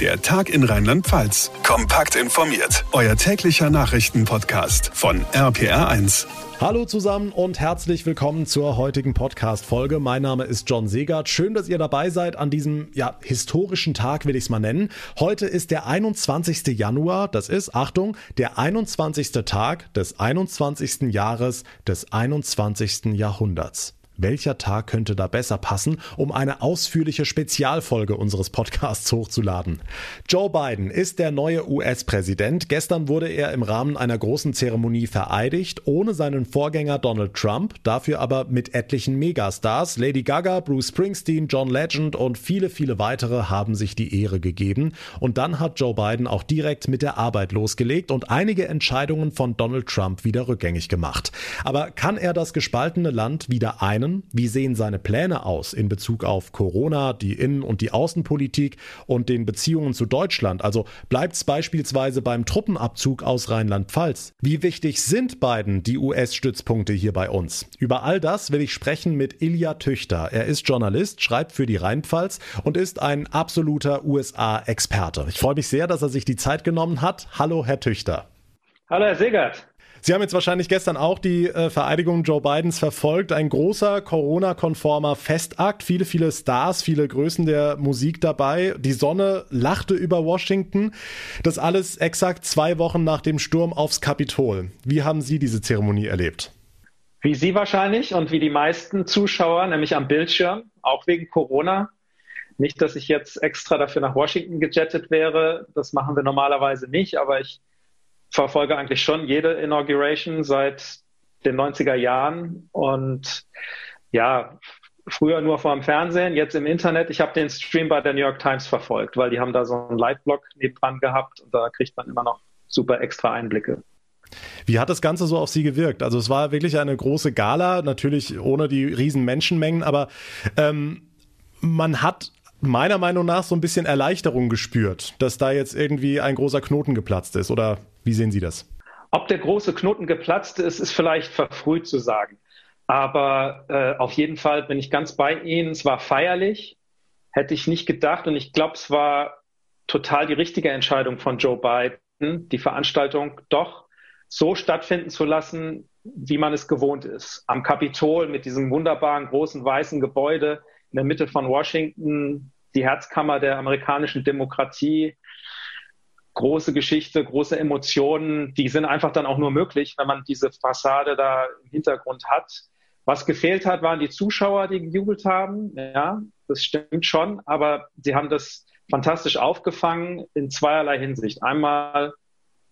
Der Tag in Rheinland-Pfalz. Kompakt informiert. Euer täglicher Nachrichtenpodcast von RPR1. Hallo zusammen und herzlich willkommen zur heutigen Podcast-Folge. Mein Name ist John Segert. Schön, dass ihr dabei seid an diesem, ja, historischen Tag, will ich es mal nennen. Heute ist der 21. Januar. Das ist, Achtung, der 21. Tag des 21. Jahres des 21. Jahrhunderts. Welcher Tag könnte da besser passen, um eine ausführliche Spezialfolge unseres Podcasts hochzuladen? Joe Biden ist der neue US-Präsident. Gestern wurde er im Rahmen einer großen Zeremonie vereidigt, ohne seinen Vorgänger Donald Trump, dafür aber mit etlichen Megastars. Lady Gaga, Bruce Springsteen, John Legend und viele, viele weitere haben sich die Ehre gegeben. Und dann hat Joe Biden auch direkt mit der Arbeit losgelegt und einige Entscheidungen von Donald Trump wieder rückgängig gemacht. Aber kann er das gespaltene Land wieder ein einen? Wie sehen seine Pläne aus in Bezug auf Corona, die Innen- und die Außenpolitik und den Beziehungen zu Deutschland? Also bleibt es beispielsweise beim Truppenabzug aus Rheinland-Pfalz? Wie wichtig sind beiden die US-Stützpunkte hier bei uns? Über all das will ich sprechen mit Ilja Tüchter. Er ist Journalist, schreibt für die Rheinpfalz und ist ein absoluter USA-Experte. Ich freue mich sehr, dass er sich die Zeit genommen hat. Hallo, Herr Tüchter. Hallo, Herr Segert. Sie haben jetzt wahrscheinlich gestern auch die äh, Vereidigung Joe Bidens verfolgt. Ein großer Corona-konformer Festakt. Viele, viele Stars, viele Größen der Musik dabei. Die Sonne lachte über Washington. Das alles exakt zwei Wochen nach dem Sturm aufs Kapitol. Wie haben Sie diese Zeremonie erlebt? Wie Sie wahrscheinlich und wie die meisten Zuschauer, nämlich am Bildschirm, auch wegen Corona. Nicht, dass ich jetzt extra dafür nach Washington gejettet wäre. Das machen wir normalerweise nicht, aber ich verfolge eigentlich schon jede Inauguration seit den 90er Jahren und ja, früher nur vor dem Fernsehen, jetzt im Internet. Ich habe den Stream bei der New York Times verfolgt, weil die haben da so einen Live-Blog nebenan gehabt und da kriegt man immer noch super extra Einblicke. Wie hat das Ganze so auf Sie gewirkt? Also es war wirklich eine große Gala, natürlich ohne die riesen Menschenmengen, aber ähm, man hat meiner Meinung nach so ein bisschen Erleichterung gespürt, dass da jetzt irgendwie ein großer Knoten geplatzt ist. Oder wie sehen Sie das? Ob der große Knoten geplatzt ist, ist vielleicht verfrüht zu sagen. Aber äh, auf jeden Fall bin ich ganz bei Ihnen. Es war feierlich, hätte ich nicht gedacht. Und ich glaube, es war total die richtige Entscheidung von Joe Biden, die Veranstaltung doch so stattfinden zu lassen, wie man es gewohnt ist. Am Kapitol mit diesem wunderbaren großen weißen Gebäude in der Mitte von Washington, die Herzkammer der amerikanischen Demokratie. Große Geschichte, große Emotionen, die sind einfach dann auch nur möglich, wenn man diese Fassade da im Hintergrund hat. Was gefehlt hat, waren die Zuschauer, die gejubelt haben. Ja, das stimmt schon, aber sie haben das fantastisch aufgefangen in zweierlei Hinsicht. Einmal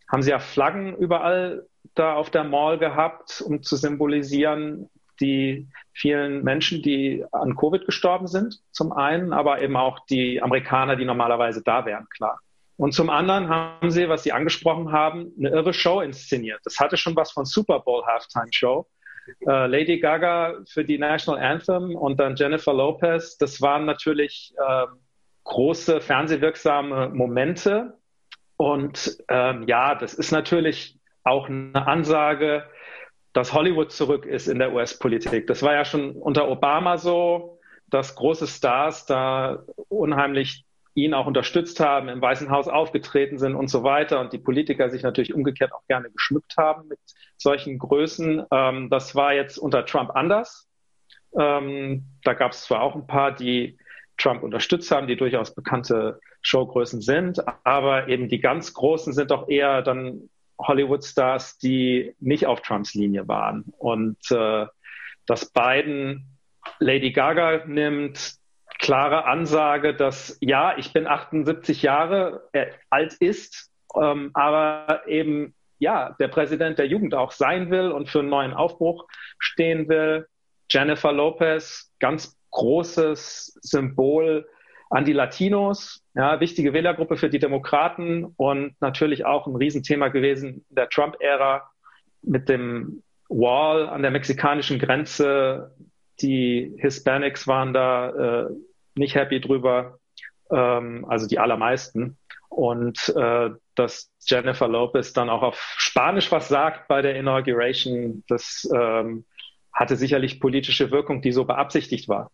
haben sie ja Flaggen überall da auf der Mall gehabt, um zu symbolisieren, die vielen Menschen, die an Covid gestorben sind, zum einen, aber eben auch die Amerikaner, die normalerweise da wären, klar. Und zum anderen haben sie, was Sie angesprochen haben, eine irre Show inszeniert. Das hatte schon was von Super Bowl Halftime Show. Äh, Lady Gaga für die National Anthem und dann Jennifer Lopez, das waren natürlich äh, große fernsehwirksame Momente. Und ähm, ja, das ist natürlich auch eine Ansage dass Hollywood zurück ist in der US-Politik. Das war ja schon unter Obama so, dass große Stars da unheimlich ihn auch unterstützt haben, im Weißen Haus aufgetreten sind und so weiter und die Politiker sich natürlich umgekehrt auch gerne geschmückt haben mit solchen Größen. Ähm, das war jetzt unter Trump anders. Ähm, da gab es zwar auch ein paar, die Trump unterstützt haben, die durchaus bekannte Showgrößen sind, aber eben die ganz Großen sind doch eher dann Hollywood-Stars, die nicht auf Trumps Linie waren. Und äh, dass Biden Lady Gaga nimmt, klare Ansage, dass ja, ich bin 78 Jahre äh, alt ist, ähm, aber eben ja, der Präsident der Jugend auch sein will und für einen neuen Aufbruch stehen will. Jennifer Lopez, ganz großes Symbol an die Latinos, ja, wichtige Wählergruppe für die Demokraten und natürlich auch ein Riesenthema gewesen in der Trump-Ära mit dem Wall an der mexikanischen Grenze. Die Hispanics waren da äh, nicht happy drüber, ähm, also die allermeisten. Und äh, dass Jennifer Lopez dann auch auf Spanisch was sagt bei der Inauguration, das ähm, hatte sicherlich politische Wirkung, die so beabsichtigt war.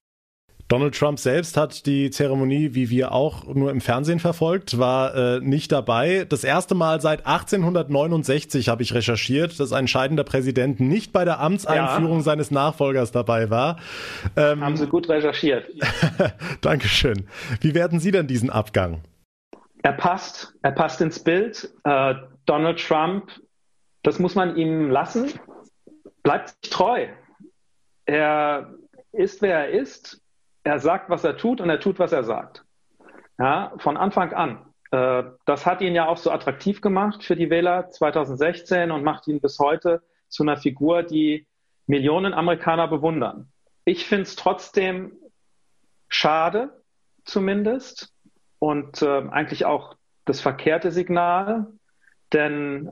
Donald Trump selbst hat die Zeremonie, wie wir auch, nur im Fernsehen verfolgt, war äh, nicht dabei. Das erste Mal seit 1869 habe ich recherchiert, dass ein scheidender Präsident nicht bei der Amtseinführung ja. seines Nachfolgers dabei war. Ähm, Haben Sie gut recherchiert. Dankeschön. Wie werden Sie denn diesen Abgang? Er passt, er passt ins Bild. Äh, Donald Trump, das muss man ihm lassen, bleibt sich treu. Er ist, wer er ist er sagt, was er tut und er tut, was er sagt. Ja, von Anfang an. Äh, das hat ihn ja auch so attraktiv gemacht für die Wähler 2016 und macht ihn bis heute zu einer Figur, die Millionen Amerikaner bewundern. Ich finde es trotzdem schade, zumindest, und äh, eigentlich auch das verkehrte Signal, denn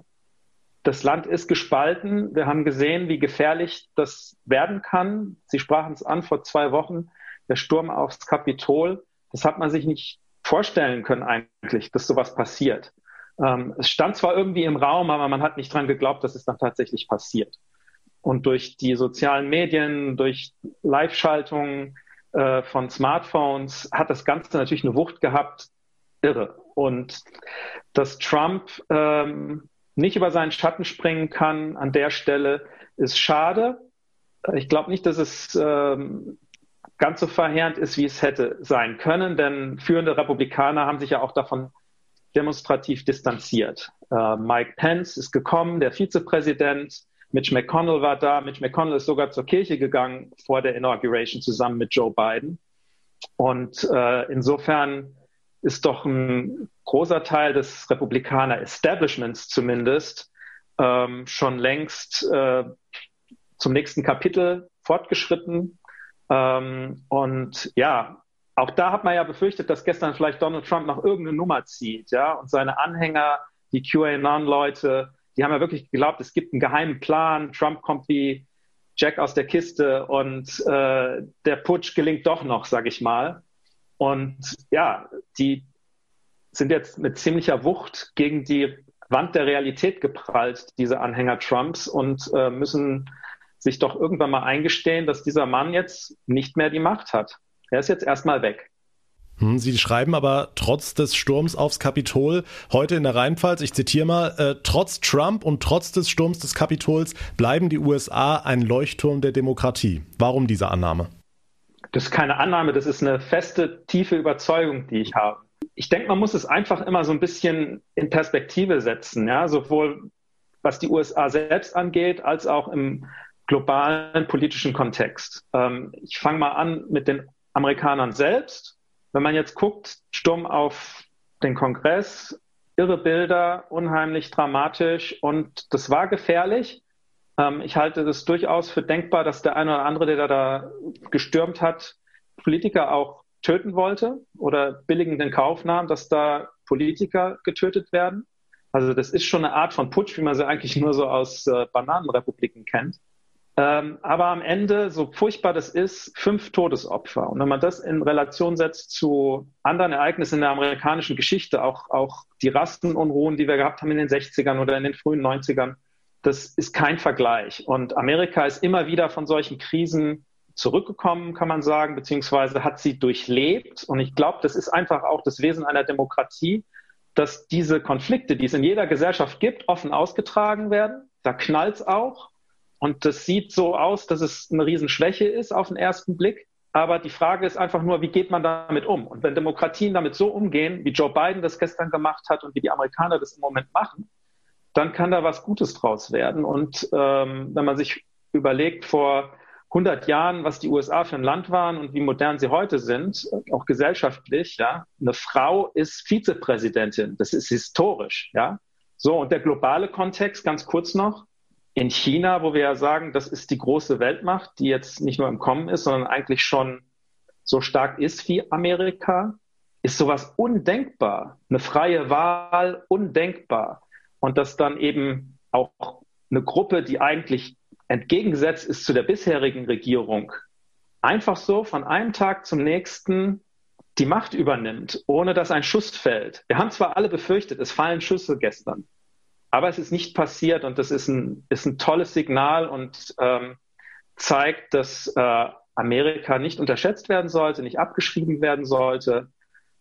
das Land ist gespalten. Wir haben gesehen, wie gefährlich das werden kann. Sie sprachen es an vor zwei Wochen der Sturm aufs Kapitol, das hat man sich nicht vorstellen können eigentlich, dass sowas passiert. Ähm, es stand zwar irgendwie im Raum, aber man hat nicht dran geglaubt, dass es dann tatsächlich passiert. Und durch die sozialen Medien, durch Live-Schaltungen äh, von Smartphones hat das Ganze natürlich eine Wucht gehabt, irre. Und dass Trump ähm, nicht über seinen Schatten springen kann an der Stelle, ist schade. Ich glaube nicht, dass es ähm, ganz so verheerend ist, wie es hätte sein können, denn führende Republikaner haben sich ja auch davon demonstrativ distanziert. Uh, Mike Pence ist gekommen, der Vizepräsident, Mitch McConnell war da, Mitch McConnell ist sogar zur Kirche gegangen vor der Inauguration zusammen mit Joe Biden. Und uh, insofern ist doch ein großer Teil des Republikaner-Establishments zumindest ähm, schon längst äh, zum nächsten Kapitel fortgeschritten ähm, und ja, auch da hat man ja befürchtet, dass gestern vielleicht Donald Trump noch irgendeine Nummer zieht, ja, und seine Anhänger, die QAnon-Leute, die haben ja wirklich geglaubt, es gibt einen geheimen Plan, Trump kommt wie Jack aus der Kiste und äh, der Putsch gelingt doch noch, sag ich mal. Und ja, die sind jetzt mit ziemlicher Wucht gegen die Wand der Realität geprallt, diese Anhänger Trumps, und äh, müssen sich doch irgendwann mal eingestehen, dass dieser Mann jetzt nicht mehr die Macht hat. Er ist jetzt erstmal weg. Hm, Sie schreiben aber trotz des Sturms aufs Kapitol heute in der Rheinpfalz, ich zitiere mal, äh, trotz Trump und trotz des Sturms des Kapitols bleiben die USA ein Leuchtturm der Demokratie. Warum diese Annahme? Das ist keine Annahme, das ist eine feste, tiefe Überzeugung, die ich habe. Ich denke, man muss es einfach immer so ein bisschen in Perspektive setzen, ja, sowohl was die USA selbst angeht, als auch im globalen politischen Kontext. Ähm, ich fange mal an mit den Amerikanern selbst. Wenn man jetzt guckt, Sturm auf den Kongress, irre Bilder, unheimlich dramatisch und das war gefährlich. Ähm, ich halte das durchaus für denkbar, dass der eine oder andere, der da gestürmt hat, Politiker auch töten wollte oder billigend in Kauf nahm, dass da Politiker getötet werden. Also das ist schon eine Art von Putsch, wie man sie eigentlich nur so aus äh, Bananenrepubliken kennt. Ähm, aber am Ende, so furchtbar das ist, fünf Todesopfer. Und wenn man das in Relation setzt zu anderen Ereignissen in der amerikanischen Geschichte, auch, auch die Rastenunruhen, die wir gehabt haben in den 60ern oder in den frühen 90ern, das ist kein Vergleich. Und Amerika ist immer wieder von solchen Krisen zurückgekommen, kann man sagen, beziehungsweise hat sie durchlebt. Und ich glaube, das ist einfach auch das Wesen einer Demokratie, dass diese Konflikte, die es in jeder Gesellschaft gibt, offen ausgetragen werden. Da knallt es auch. Und das sieht so aus, dass es eine Riesenschwäche ist auf den ersten Blick. Aber die Frage ist einfach nur, wie geht man damit um? Und wenn Demokratien damit so umgehen, wie Joe Biden das gestern gemacht hat und wie die Amerikaner das im Moment machen, dann kann da was Gutes draus werden. Und ähm, wenn man sich überlegt, vor 100 Jahren, was die USA für ein Land waren und wie modern sie heute sind, auch gesellschaftlich, ja, eine Frau ist Vizepräsidentin. Das ist historisch, ja. So, und der globale Kontext, ganz kurz noch, in China, wo wir ja sagen, das ist die große Weltmacht, die jetzt nicht nur im Kommen ist, sondern eigentlich schon so stark ist wie Amerika, ist sowas undenkbar. Eine freie Wahl undenkbar. Und dass dann eben auch eine Gruppe, die eigentlich entgegengesetzt ist zu der bisherigen Regierung, einfach so von einem Tag zum nächsten die Macht übernimmt, ohne dass ein Schuss fällt. Wir haben zwar alle befürchtet, es fallen Schüsse gestern. Aber es ist nicht passiert und das ist ein, ist ein tolles Signal und ähm, zeigt, dass äh, Amerika nicht unterschätzt werden sollte, nicht abgeschrieben werden sollte.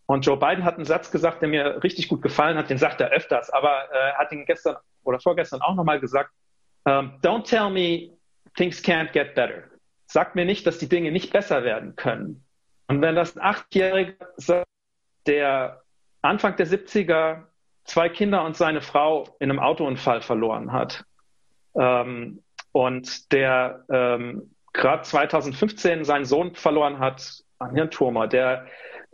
Und Joe Biden hat einen Satz gesagt, der mir richtig gut gefallen hat, den sagt er öfters, aber äh, hat ihn gestern oder vorgestern auch nochmal gesagt, um, ähm, don't tell me things can't get better. Sag mir nicht, dass die Dinge nicht besser werden können. Und wenn das ein Achtjähriger sagt, der Anfang der 70er zwei Kinder und seine Frau in einem Autounfall verloren hat ähm, und der ähm, gerade 2015 seinen Sohn verloren hat an Hirntumor, der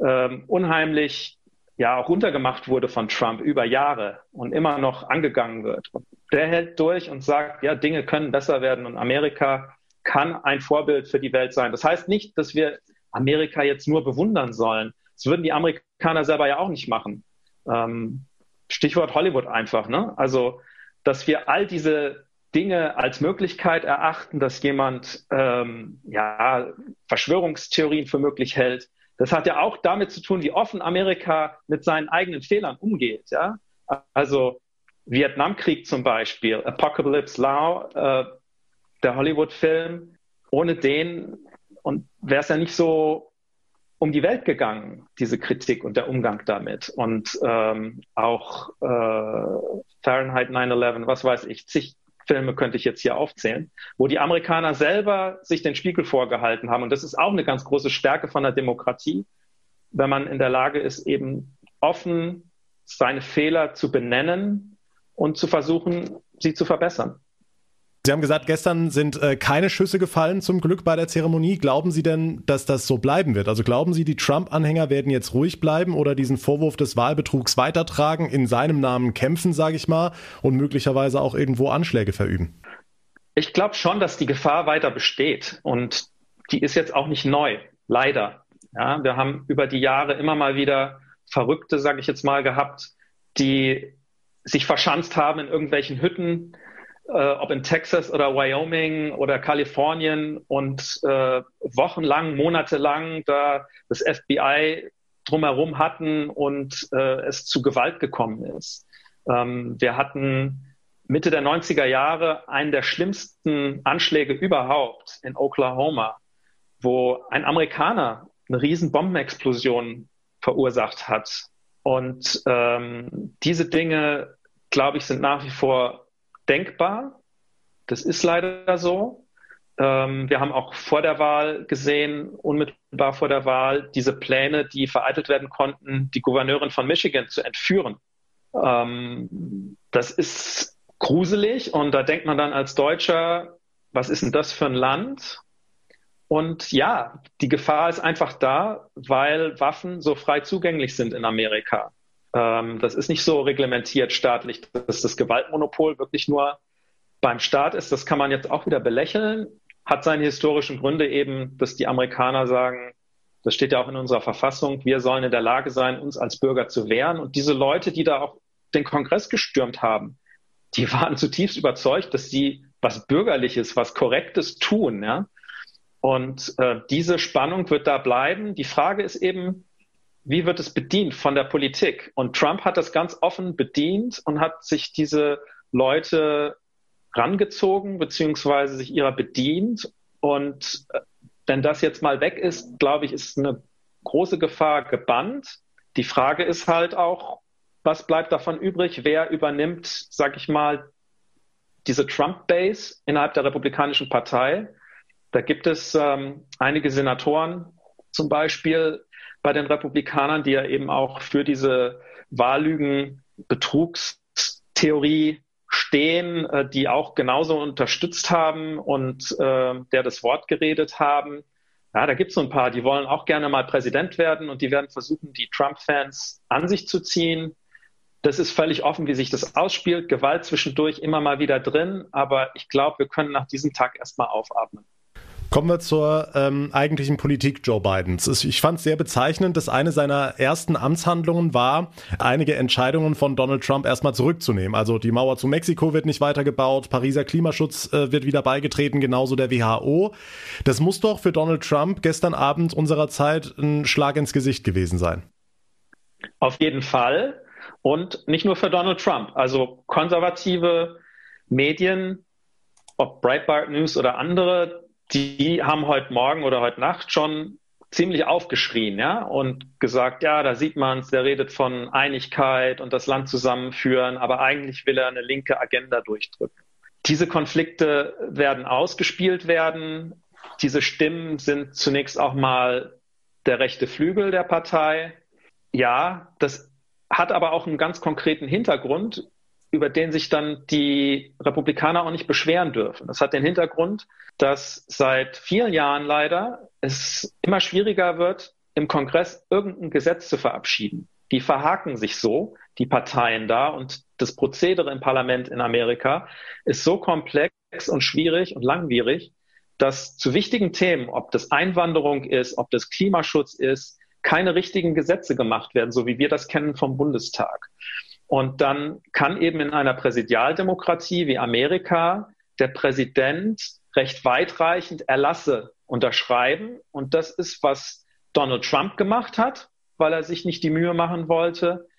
ähm, unheimlich ja auch runtergemacht wurde von Trump über Jahre und immer noch angegangen wird. Der hält durch und sagt, ja, Dinge können besser werden und Amerika kann ein Vorbild für die Welt sein. Das heißt nicht, dass wir Amerika jetzt nur bewundern sollen. Das würden die Amerikaner selber ja auch nicht machen. Ähm, Stichwort Hollywood einfach. Ne? Also, dass wir all diese Dinge als Möglichkeit erachten, dass jemand ähm, ja, Verschwörungstheorien für möglich hält. Das hat ja auch damit zu tun, wie offen Amerika mit seinen eigenen Fehlern umgeht. Ja? Also Vietnamkrieg zum Beispiel, Apocalypse Now, äh, der Hollywood-Film, ohne den und wäre es ja nicht so um die Welt gegangen, diese Kritik und der Umgang damit. Und ähm, auch äh, Fahrenheit 9-11, was weiß ich, zig Filme könnte ich jetzt hier aufzählen, wo die Amerikaner selber sich den Spiegel vorgehalten haben. Und das ist auch eine ganz große Stärke von der Demokratie, wenn man in der Lage ist, eben offen seine Fehler zu benennen und zu versuchen, sie zu verbessern. Sie haben gesagt, gestern sind äh, keine Schüsse gefallen zum Glück bei der Zeremonie. Glauben Sie denn, dass das so bleiben wird? Also glauben Sie, die Trump-Anhänger werden jetzt ruhig bleiben oder diesen Vorwurf des Wahlbetrugs weitertragen, in seinem Namen kämpfen, sage ich mal, und möglicherweise auch irgendwo Anschläge verüben? Ich glaube schon, dass die Gefahr weiter besteht und die ist jetzt auch nicht neu, leider. Ja, wir haben über die Jahre immer mal wieder Verrückte, sage ich jetzt mal, gehabt, die sich verschanzt haben in irgendwelchen Hütten, äh, ob in Texas oder Wyoming oder Kalifornien und äh, wochenlang, monatelang da das FBI drumherum hatten und äh, es zu Gewalt gekommen ist. Ähm, wir hatten Mitte der 90er Jahre einen der schlimmsten Anschläge überhaupt in Oklahoma, wo ein Amerikaner eine riesen Bombenexplosion verursacht hat. Und ähm, diese Dinge, glaube ich, sind nach wie vor denkbar. Das ist leider so. Ähm, wir haben auch vor der Wahl gesehen, unmittelbar vor der Wahl, diese Pläne, die vereitelt werden konnten, die Gouverneurin von Michigan zu entführen. Ähm, das ist gruselig und da denkt man dann als Deutscher, was ist denn das für ein Land? Und ja, die Gefahr ist einfach da, weil Waffen so frei zugänglich sind in Amerika. Ähm, das ist nicht so reglementiert staatlich, dass das Gewaltmonopol wirklich nur beim Staat ist. Das kann man jetzt auch wieder belächeln. Hat seine historischen Gründe eben, dass die Amerikaner sagen, das steht ja auch in unserer Verfassung, wir sollen in der Lage sein, uns als Bürger zu wehren. Und diese Leute, die da auch den Kongress gestürmt haben, die waren zutiefst überzeugt, dass sie was Bürgerliches, was Korrektes tun. Ja? Und äh, diese Spannung wird da bleiben. Die Frage ist eben, wie wird es bedient von der Politik? Und Trump hat das ganz offen bedient und hat sich diese Leute rangezogen, beziehungsweise sich ihrer bedient. Und äh, wenn das jetzt mal weg ist, glaube ich, ist eine große Gefahr gebannt. Die Frage ist halt auch, was bleibt davon übrig? Wer übernimmt, sag ich mal, diese Trump-Base innerhalb der Republikanischen Partei? Da gibt es ähm, einige Senatoren zum Beispiel, bei den Republikanern, die ja eben auch für diese Wahllügen, Betrugstheorie stehen, äh, die auch genauso unterstützt haben und äh, der das Wort geredet haben. Ja, da gibt es so ein paar, die wollen auch gerne mal Präsident werden und die werden versuchen, die Trump-Fans an sich zu ziehen. Das ist völlig offen, wie sich das ausspielt. Gewalt zwischendurch immer mal wieder drin, aber ich glaube, wir können nach diesem Tag erstmal aufatmen. Kommen wir zur ähm, eigentlichen Politik Joe Bidens. Ich fand es sehr bezeichnend, dass eine seiner ersten Amtshandlungen war, einige Entscheidungen von Donald Trump erstmal zurückzunehmen. Also die Mauer zu Mexiko wird nicht weitergebaut, Pariser Klimaschutz äh, wird wieder beigetreten, genauso der WHO. Das muss doch für Donald Trump gestern Abend unserer Zeit ein Schlag ins Gesicht gewesen sein. Auf jeden Fall. Und nicht nur für Donald Trump. Also konservative Medien, ob Breitbart News oder andere, die haben heute Morgen oder heute Nacht schon ziemlich aufgeschrien, ja, und gesagt, ja, da sieht man es, der redet von Einigkeit und das Land zusammenführen, aber eigentlich will er eine linke Agenda durchdrücken. Diese Konflikte werden ausgespielt werden. Diese Stimmen sind zunächst auch mal der rechte Flügel der Partei. Ja, das hat aber auch einen ganz konkreten Hintergrund, über den sich dann die Republikaner auch nicht beschweren dürfen. Das hat den Hintergrund, dass seit vielen Jahren leider es immer schwieriger wird, im Kongress irgendein Gesetz zu verabschieden. Die verhaken sich so, die Parteien da, und das Prozedere im Parlament in Amerika ist so komplex und schwierig und langwierig, dass zu wichtigen Themen, ob das Einwanderung ist, ob das Klimaschutz ist, keine richtigen Gesetze gemacht werden, so wie wir das kennen vom Bundestag. Und dann kann eben in einer Präsidialdemokratie wie Amerika der Präsident recht weitreichend Erlasse unterschreiben. Und das ist, was Donald Trump gemacht hat, weil er sich nicht die Mühe machen wollte,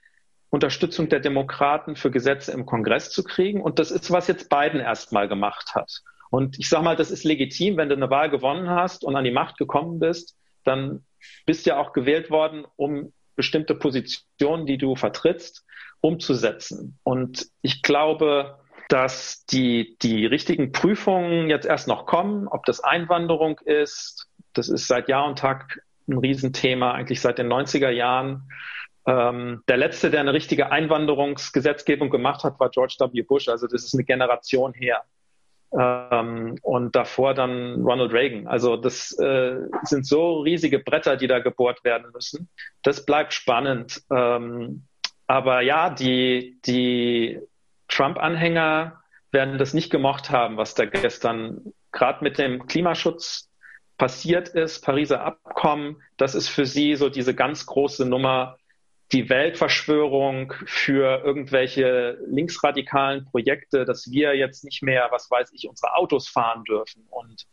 Unterstützung der Demokraten für Gesetze im Kongress zu kriegen. Und das ist, was jetzt Biden erstmal gemacht hat. Und ich sage mal, das ist legitim, wenn du eine Wahl gewonnen hast und an die Macht gekommen bist, dann bist du ja auch gewählt worden, um bestimmte Positionen, die du vertrittst, umzusetzen. Und ich glaube, dass die, die richtigen Prüfungen jetzt erst noch kommen, ob das Einwanderung ist. Das ist seit Jahr und Tag ein Riesenthema, eigentlich seit den 90er Jahren. Ähm, der letzte, der eine richtige Einwanderungsgesetzgebung gemacht hat, war George W. Bush. Also das ist eine Generation her. Ähm, und davor dann Ronald Reagan. Also das äh, sind so riesige Bretter, die da gebohrt werden müssen. Das bleibt spannend. Ähm, aber ja, die, die Trump-Anhänger werden das nicht gemocht haben, was da gestern gerade mit dem Klimaschutz passiert ist, Pariser Abkommen. Das ist für sie so diese ganz große Nummer, die Weltverschwörung für irgendwelche linksradikalen Projekte, dass wir jetzt nicht mehr, was weiß ich, unsere Autos fahren dürfen und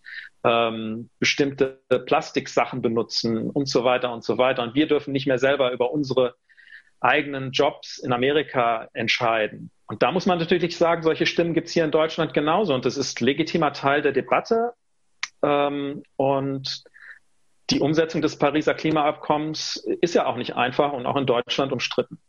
ähm, bestimmte Plastiksachen benutzen und so weiter und so weiter. Und wir dürfen nicht mehr selber über unsere eigenen Jobs in Amerika entscheiden. Und da muss man natürlich sagen, solche Stimmen gibt es hier in Deutschland genauso. Und das ist legitimer Teil der Debatte. Ähm, und die Umsetzung des Pariser Klimaabkommens ist ja auch nicht einfach und auch in Deutschland umstritten.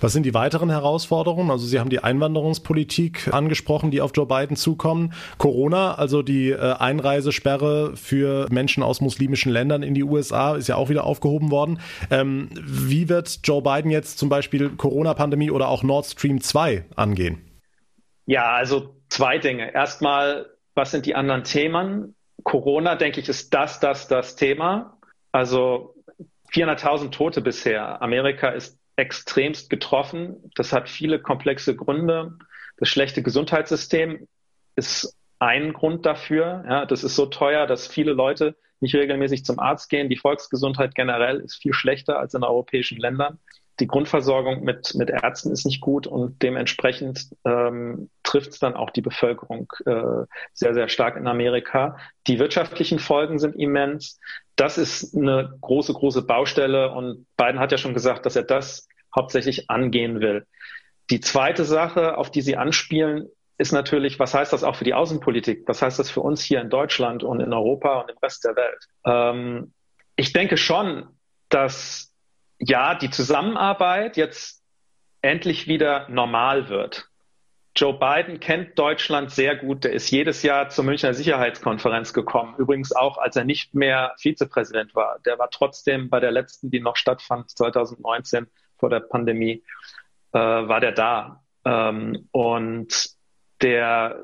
Was sind die weiteren Herausforderungen? Also Sie haben die Einwanderungspolitik angesprochen, die auf Joe Biden zukommen. Corona, also die äh, Einreisesperre für Menschen aus muslimischen Ländern in die USA, ist ja auch wieder aufgehoben worden. Ähm, wie wird Joe Biden jetzt zum Beispiel Corona-Pandemie oder auch Nord Stream 2 angehen? Ja, also zwei Dinge. Erstmal, was sind die anderen Themen? Corona, denke ich, ist das, das, das Thema. Also 400.000 Tote bisher. Amerika ist extremst getroffen. Das hat viele komplexe Gründe. Das schlechte Gesundheitssystem ist ein Grund dafür. Ja, das ist so teuer, dass viele Leute nicht regelmäßig zum Arzt gehen. Die Volksgesundheit generell ist viel schlechter als in europäischen Ländern die Grundversorgung mit, mit Ärzten ist nicht gut und dementsprechend ähm, trifft es dann auch die Bevölkerung äh, sehr, sehr stark in Amerika. Die wirtschaftlichen Folgen sind immens. Das ist eine große, große Baustelle und Biden hat ja schon gesagt, dass er das hauptsächlich angehen will. Die zweite Sache, auf die Sie anspielen, ist natürlich, was heißt das auch für die Außenpolitik? Was heißt das für uns hier in Deutschland und in Europa und im Rest der Welt? Ähm, ich denke schon, dass ja, die Zusammenarbeit jetzt endlich wieder normal wird. Joe Biden kennt Deutschland sehr gut. Der ist jedes Jahr zur Münchner Sicherheitskonferenz gekommen. Übrigens auch, als er nicht mehr Vizepräsident war. Der war trotzdem bei der letzten, die noch stattfand, 2019 vor der Pandemie, äh, war der da. Ähm, und der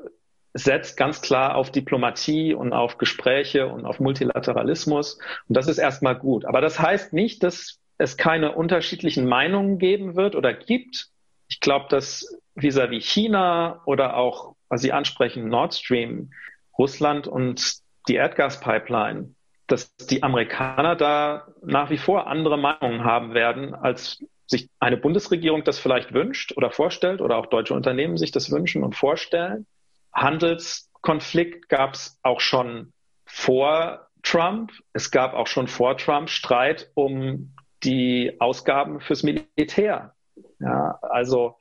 setzt ganz klar auf Diplomatie und auf Gespräche und auf Multilateralismus. Und das ist erstmal gut. Aber das heißt nicht, dass es keine unterschiedlichen Meinungen geben wird oder gibt. Ich glaube, dass vis-à-vis -vis China oder auch, was Sie ansprechen, Nord Stream, Russland und die Erdgaspipeline, dass die Amerikaner da nach wie vor andere Meinungen haben werden, als sich eine Bundesregierung das vielleicht wünscht oder vorstellt oder auch deutsche Unternehmen sich das wünschen und vorstellen. Handelskonflikt gab es auch schon vor Trump. Es gab auch schon vor Trump Streit um die Ausgaben fürs Militär. Ja, also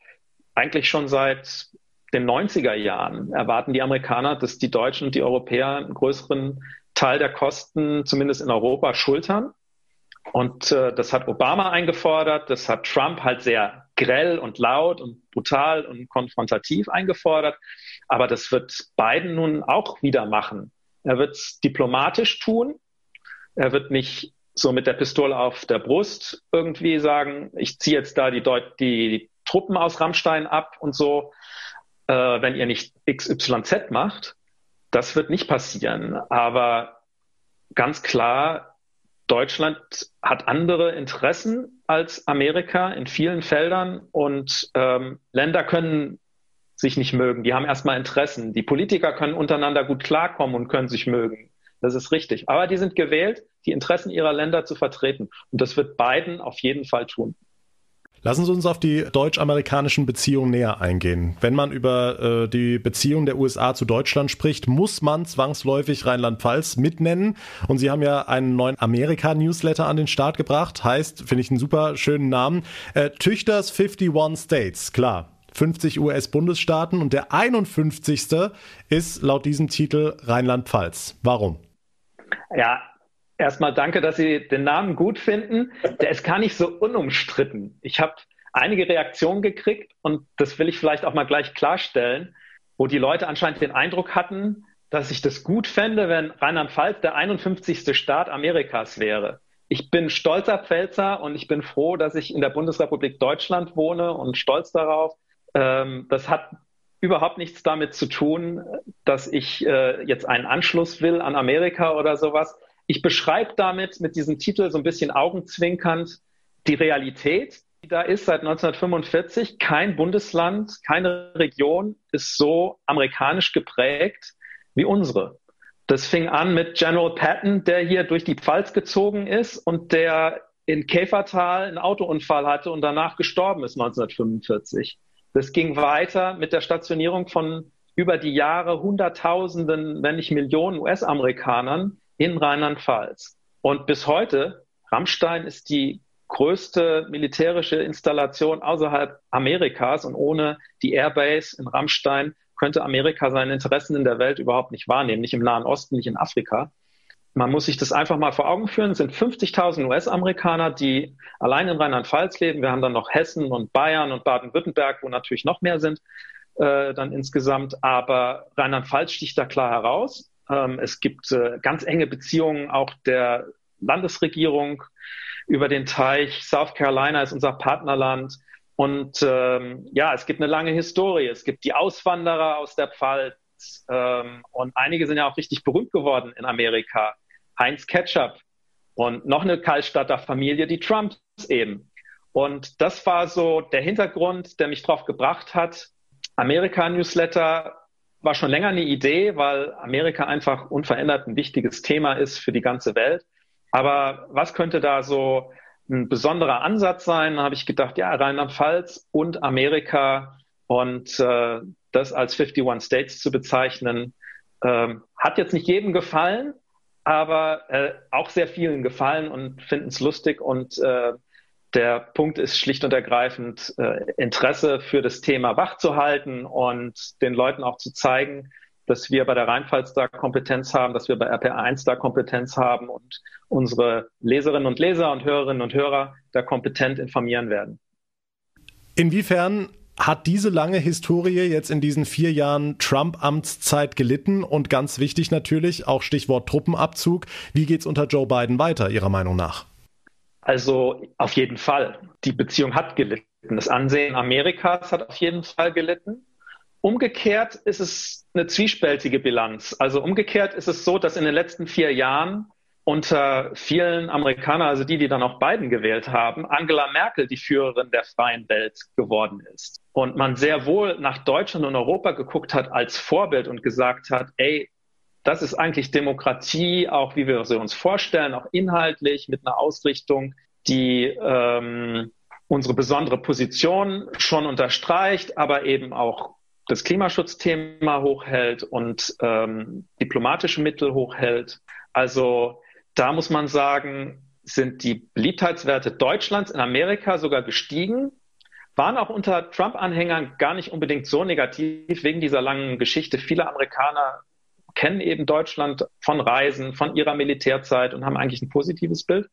eigentlich schon seit den 90er Jahren erwarten die Amerikaner, dass die Deutschen und die Europäer einen größeren Teil der Kosten zumindest in Europa schultern. Und äh, das hat Obama eingefordert, das hat Trump halt sehr grell und laut und brutal und konfrontativ eingefordert. Aber das wird Biden nun auch wieder machen. Er wird es diplomatisch tun. Er wird nicht so mit der Pistole auf der Brust irgendwie sagen, ich ziehe jetzt da die, Deut die Truppen aus Rammstein ab und so, äh, wenn ihr nicht XYZ macht. Das wird nicht passieren. Aber ganz klar, Deutschland hat andere Interessen als Amerika in vielen Feldern und ähm, Länder können sich nicht mögen. Die haben erstmal Interessen. Die Politiker können untereinander gut klarkommen und können sich mögen. Das ist richtig. Aber die sind gewählt, die Interessen ihrer Länder zu vertreten. Und das wird Biden auf jeden Fall tun. Lassen Sie uns auf die deutsch-amerikanischen Beziehungen näher eingehen. Wenn man über äh, die Beziehung der USA zu Deutschland spricht, muss man zwangsläufig Rheinland-Pfalz mitnennen. Und Sie haben ja einen neuen Amerika-Newsletter an den Start gebracht. Heißt, finde ich einen super schönen Namen. Äh, Tüchters 51 States, klar. 50 US-Bundesstaaten und der 51. ist laut diesem Titel Rheinland-Pfalz. Warum? Ja, erstmal danke, dass Sie den Namen gut finden. Der ist gar nicht so unumstritten. Ich habe einige Reaktionen gekriegt und das will ich vielleicht auch mal gleich klarstellen, wo die Leute anscheinend den Eindruck hatten, dass ich das gut fände, wenn Rheinland-Pfalz der 51. Staat Amerikas wäre. Ich bin stolzer Pfälzer und ich bin froh, dass ich in der Bundesrepublik Deutschland wohne und stolz darauf. Ähm, das hat überhaupt nichts damit zu tun, dass ich äh, jetzt einen Anschluss will an Amerika oder sowas. Ich beschreibe damit mit diesem Titel so ein bisschen augenzwinkernd die Realität, die da ist seit 1945. Kein Bundesland, keine Region ist so amerikanisch geprägt wie unsere. Das fing an mit General Patton, der hier durch die Pfalz gezogen ist und der in Käfertal einen Autounfall hatte und danach gestorben ist 1945. Das ging weiter mit der Stationierung von über die Jahre Hunderttausenden, wenn nicht Millionen US-Amerikanern in Rheinland-Pfalz. Und bis heute, Rammstein ist die größte militärische Installation außerhalb Amerikas und ohne die Airbase in Rammstein könnte Amerika seine Interessen in der Welt überhaupt nicht wahrnehmen, nicht im Nahen Osten, nicht in Afrika. Man muss sich das einfach mal vor Augen führen. Es sind 50.000 US-Amerikaner, die allein in Rheinland-Pfalz leben. Wir haben dann noch Hessen und Bayern und Baden-Württemberg, wo natürlich noch mehr sind äh, dann insgesamt. Aber Rheinland-Pfalz sticht da klar heraus. Ähm, es gibt äh, ganz enge Beziehungen auch der Landesregierung über den Teich. South Carolina ist unser Partnerland. Und ähm, ja, es gibt eine lange Historie. Es gibt die Auswanderer aus der Pfalz. Ähm, und einige sind ja auch richtig berühmt geworden in Amerika. Heinz Ketchup und noch eine Kaltstadter Familie, die Trumps eben. Und das war so der Hintergrund, der mich drauf gebracht hat. Amerika-Newsletter war schon länger eine Idee, weil Amerika einfach unverändert ein wichtiges Thema ist für die ganze Welt. Aber was könnte da so ein besonderer Ansatz sein? Da habe ich gedacht, ja, Rheinland-Pfalz und Amerika und äh, das als 51 States zu bezeichnen, ähm, hat jetzt nicht jedem gefallen, aber äh, auch sehr vielen gefallen und finden es lustig und äh, der Punkt ist schlicht und ergreifend äh, Interesse für das Thema wachzuhalten und den Leuten auch zu zeigen, dass wir bei der Rheinpfalz da Kompetenz haben, dass wir bei RPR1 da Kompetenz haben und unsere Leserinnen und Leser und Hörerinnen und Hörer da kompetent informieren werden. Inwiefern hat diese lange Historie jetzt in diesen vier Jahren Trump-Amtszeit gelitten? Und ganz wichtig natürlich, auch Stichwort Truppenabzug. Wie geht es unter Joe Biden weiter, Ihrer Meinung nach? Also auf jeden Fall. Die Beziehung hat gelitten. Das Ansehen Amerikas hat auf jeden Fall gelitten. Umgekehrt ist es eine zwiespältige Bilanz. Also umgekehrt ist es so, dass in den letzten vier Jahren unter vielen Amerikanern, also die, die dann auch Biden gewählt haben, Angela Merkel die Führerin der freien Welt geworden ist. Und man sehr wohl nach Deutschland und Europa geguckt hat als Vorbild und gesagt hat, ey, das ist eigentlich Demokratie, auch wie wir sie uns vorstellen, auch inhaltlich mit einer Ausrichtung, die ähm, unsere besondere Position schon unterstreicht, aber eben auch das Klimaschutzthema hochhält und ähm, diplomatische Mittel hochhält. Also da muss man sagen, sind die Beliebtheitswerte Deutschlands in Amerika sogar gestiegen, waren auch unter Trump-Anhängern gar nicht unbedingt so negativ wegen dieser langen Geschichte. Viele Amerikaner kennen eben Deutschland von Reisen, von ihrer Militärzeit und haben eigentlich ein positives Bild.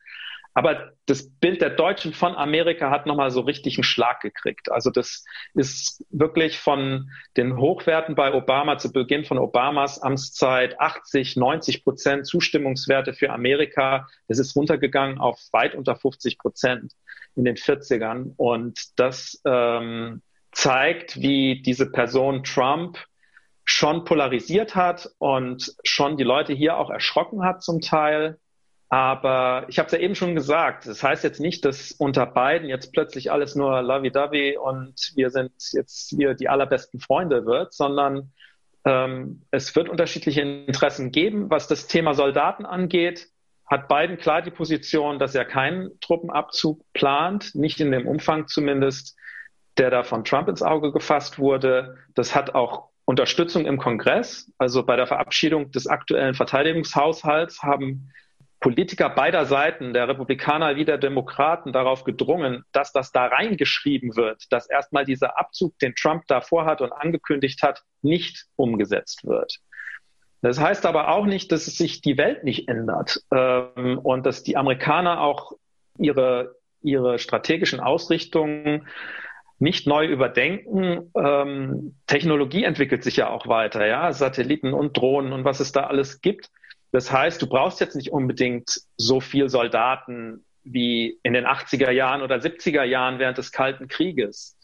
Aber das Bild der Deutschen von Amerika hat nochmal so richtig einen Schlag gekriegt. Also das ist wirklich von den Hochwerten bei Obama zu Beginn von Obamas Amtszeit 80, 90 Prozent Zustimmungswerte für Amerika. Das ist runtergegangen auf weit unter 50 Prozent in den 40ern. Und das ähm, zeigt, wie diese Person Trump schon polarisiert hat und schon die Leute hier auch erschrocken hat zum Teil aber ich habe es ja eben schon gesagt, das heißt jetzt nicht, dass unter beiden jetzt plötzlich alles nur lovey-dovey und wir sind jetzt hier die allerbesten Freunde wird, sondern ähm, es wird unterschiedliche Interessen geben. Was das Thema Soldaten angeht, hat Biden klar die Position, dass er keinen Truppenabzug plant, nicht in dem Umfang zumindest, der da von Trump ins Auge gefasst wurde. Das hat auch Unterstützung im Kongress. Also bei der Verabschiedung des aktuellen Verteidigungshaushalts haben Politiker beider Seiten, der Republikaner wie der Demokraten, darauf gedrungen, dass das da reingeschrieben wird, dass erstmal dieser Abzug, den Trump da vorhat und angekündigt hat, nicht umgesetzt wird. Das heißt aber auch nicht, dass sich die Welt nicht ändert ähm, und dass die Amerikaner auch ihre, ihre strategischen Ausrichtungen nicht neu überdenken. Ähm, Technologie entwickelt sich ja auch weiter, ja, Satelliten und Drohnen und was es da alles gibt. Das heißt, du brauchst jetzt nicht unbedingt so viel Soldaten wie in den 80er Jahren oder 70er Jahren während des Kalten Krieges.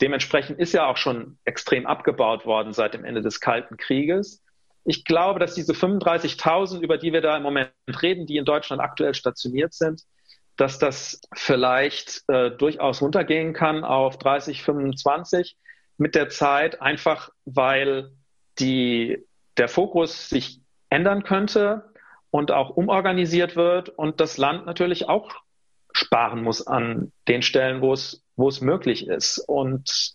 Dementsprechend ist ja auch schon extrem abgebaut worden seit dem Ende des Kalten Krieges. Ich glaube, dass diese 35.000, über die wir da im Moment reden, die in Deutschland aktuell stationiert sind, dass das vielleicht äh, durchaus runtergehen kann auf 30, 25 mit der Zeit, einfach weil die, der Fokus sich ändern könnte und auch umorganisiert wird und das Land natürlich auch sparen muss an den Stellen, wo es, wo es möglich ist. Und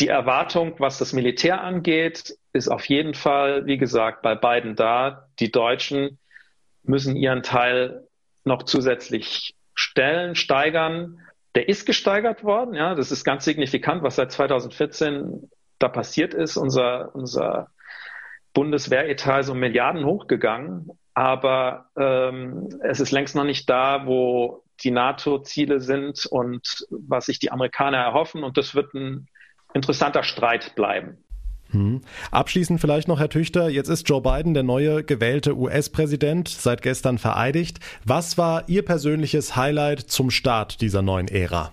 die Erwartung, was das Militär angeht, ist auf jeden Fall, wie gesagt, bei beiden da. Die Deutschen müssen ihren Teil noch zusätzlich stellen, steigern. Der ist gesteigert worden, ja, das ist ganz signifikant, was seit 2014 da passiert ist. Unser, unser Bundeswehretat so Milliarden hochgegangen, aber ähm, es ist längst noch nicht da, wo die NATO-Ziele sind und was sich die Amerikaner erhoffen. Und das wird ein interessanter Streit bleiben. Hm. Abschließend vielleicht noch, Herr Tüchter, jetzt ist Joe Biden der neue gewählte US-Präsident, seit gestern vereidigt. Was war Ihr persönliches Highlight zum Start dieser neuen Ära?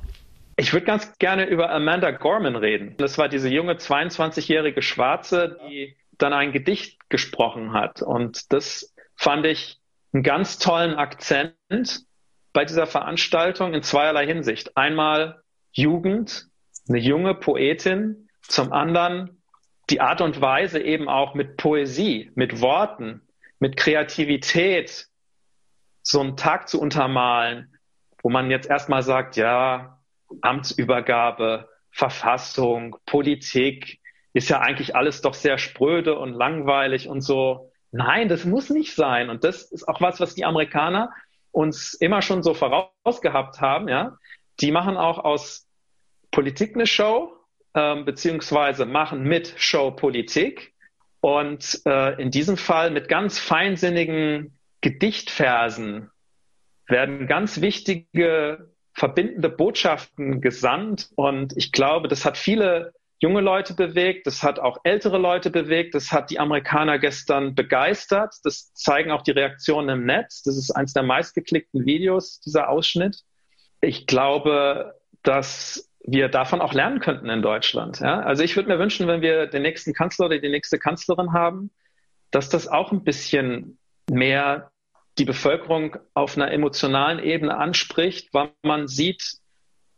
Ich würde ganz gerne über Amanda Gorman reden. Das war diese junge 22-jährige Schwarze, die dann ein Gedicht gesprochen hat. Und das fand ich einen ganz tollen Akzent bei dieser Veranstaltung in zweierlei Hinsicht. Einmal Jugend, eine junge Poetin, zum anderen die Art und Weise eben auch mit Poesie, mit Worten, mit Kreativität so einen Tag zu untermalen, wo man jetzt erstmal sagt, ja, Amtsübergabe, Verfassung, Politik, ist ja eigentlich alles doch sehr spröde und langweilig und so. Nein, das muss nicht sein. Und das ist auch was, was die Amerikaner uns immer schon so vorausgehabt haben, ja. Die machen auch aus Politik eine Show, ähm, beziehungsweise machen mit Show Politik. Und äh, in diesem Fall mit ganz feinsinnigen Gedichtversen werden ganz wichtige verbindende Botschaften gesandt. Und ich glaube, das hat viele junge Leute bewegt, das hat auch ältere Leute bewegt, das hat die Amerikaner gestern begeistert. Das zeigen auch die Reaktionen im Netz. Das ist eines der meistgeklickten Videos, dieser Ausschnitt. Ich glaube, dass wir davon auch lernen könnten in Deutschland. Ja? Also ich würde mir wünschen, wenn wir den nächsten Kanzler oder die nächste Kanzlerin haben, dass das auch ein bisschen mehr die Bevölkerung auf einer emotionalen Ebene anspricht, weil man sieht,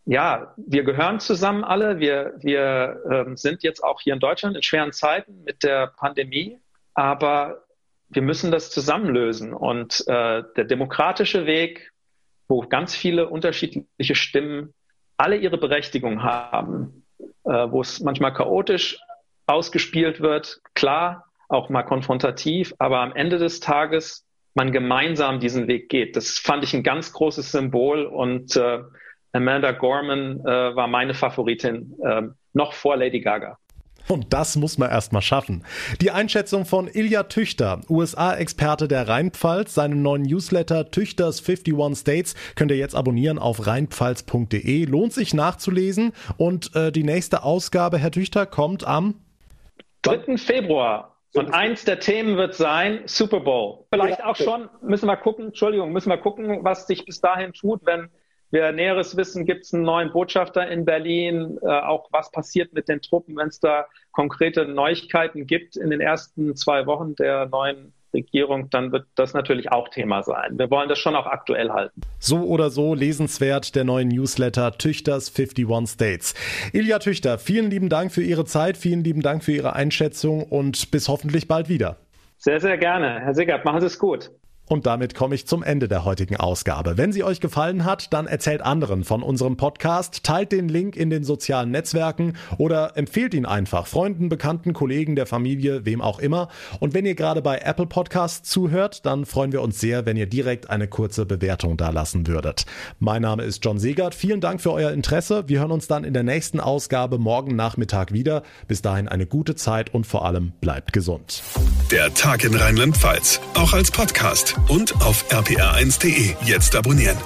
ja, wir gehören zusammen alle. Wir, wir ähm, sind jetzt auch hier in Deutschland in schweren Zeiten mit der Pandemie, aber wir müssen das zusammenlösen. Und äh, der demokratische Weg, wo ganz viele unterschiedliche Stimmen alle ihre Berechtigung haben, äh, wo es manchmal chaotisch ausgespielt wird, klar, auch mal konfrontativ, aber am Ende des Tages man gemeinsam diesen Weg geht. Das fand ich ein ganz großes Symbol und äh, Amanda Gorman äh, war meine Favoritin, äh, noch vor Lady Gaga. Und das muss man erstmal schaffen. Die Einschätzung von Ilja Tüchter, USA-Experte der Rheinpfalz, seinen neuen Newsletter Tüchters 51 States könnt ihr jetzt abonnieren auf rheinpfalz.de. Lohnt sich nachzulesen. Und äh, die nächste Ausgabe, Herr Tüchter, kommt am 3. Februar. Und eins der Themen wird sein Super Bowl. Vielleicht auch schon, müssen wir gucken, Entschuldigung, müssen wir gucken, was sich bis dahin tut, wenn wir Näheres wissen, gibt es einen neuen Botschafter in Berlin, äh, auch was passiert mit den Truppen, wenn es da konkrete Neuigkeiten gibt in den ersten zwei Wochen der neuen Regierung, dann wird das natürlich auch Thema sein. Wir wollen das schon auch aktuell halten. So oder so lesenswert der neue Newsletter Tüchters 51 States. Ilja Tüchter, vielen lieben Dank für Ihre Zeit, vielen lieben Dank für Ihre Einschätzung und bis hoffentlich bald wieder. Sehr, sehr gerne. Herr Siggert, machen Sie es gut. Und damit komme ich zum Ende der heutigen Ausgabe. Wenn sie euch gefallen hat, dann erzählt anderen von unserem Podcast, teilt den Link in den sozialen Netzwerken oder empfehlt ihn einfach Freunden, Bekannten, Kollegen der Familie, wem auch immer. Und wenn ihr gerade bei Apple Podcasts zuhört, dann freuen wir uns sehr, wenn ihr direkt eine kurze Bewertung dalassen würdet. Mein Name ist John Segert. Vielen Dank für euer Interesse. Wir hören uns dann in der nächsten Ausgabe morgen Nachmittag wieder. Bis dahin eine gute Zeit und vor allem bleibt gesund. Der Tag in Rheinland-Pfalz, auch als Podcast und auf rpr1.de. Jetzt abonnieren.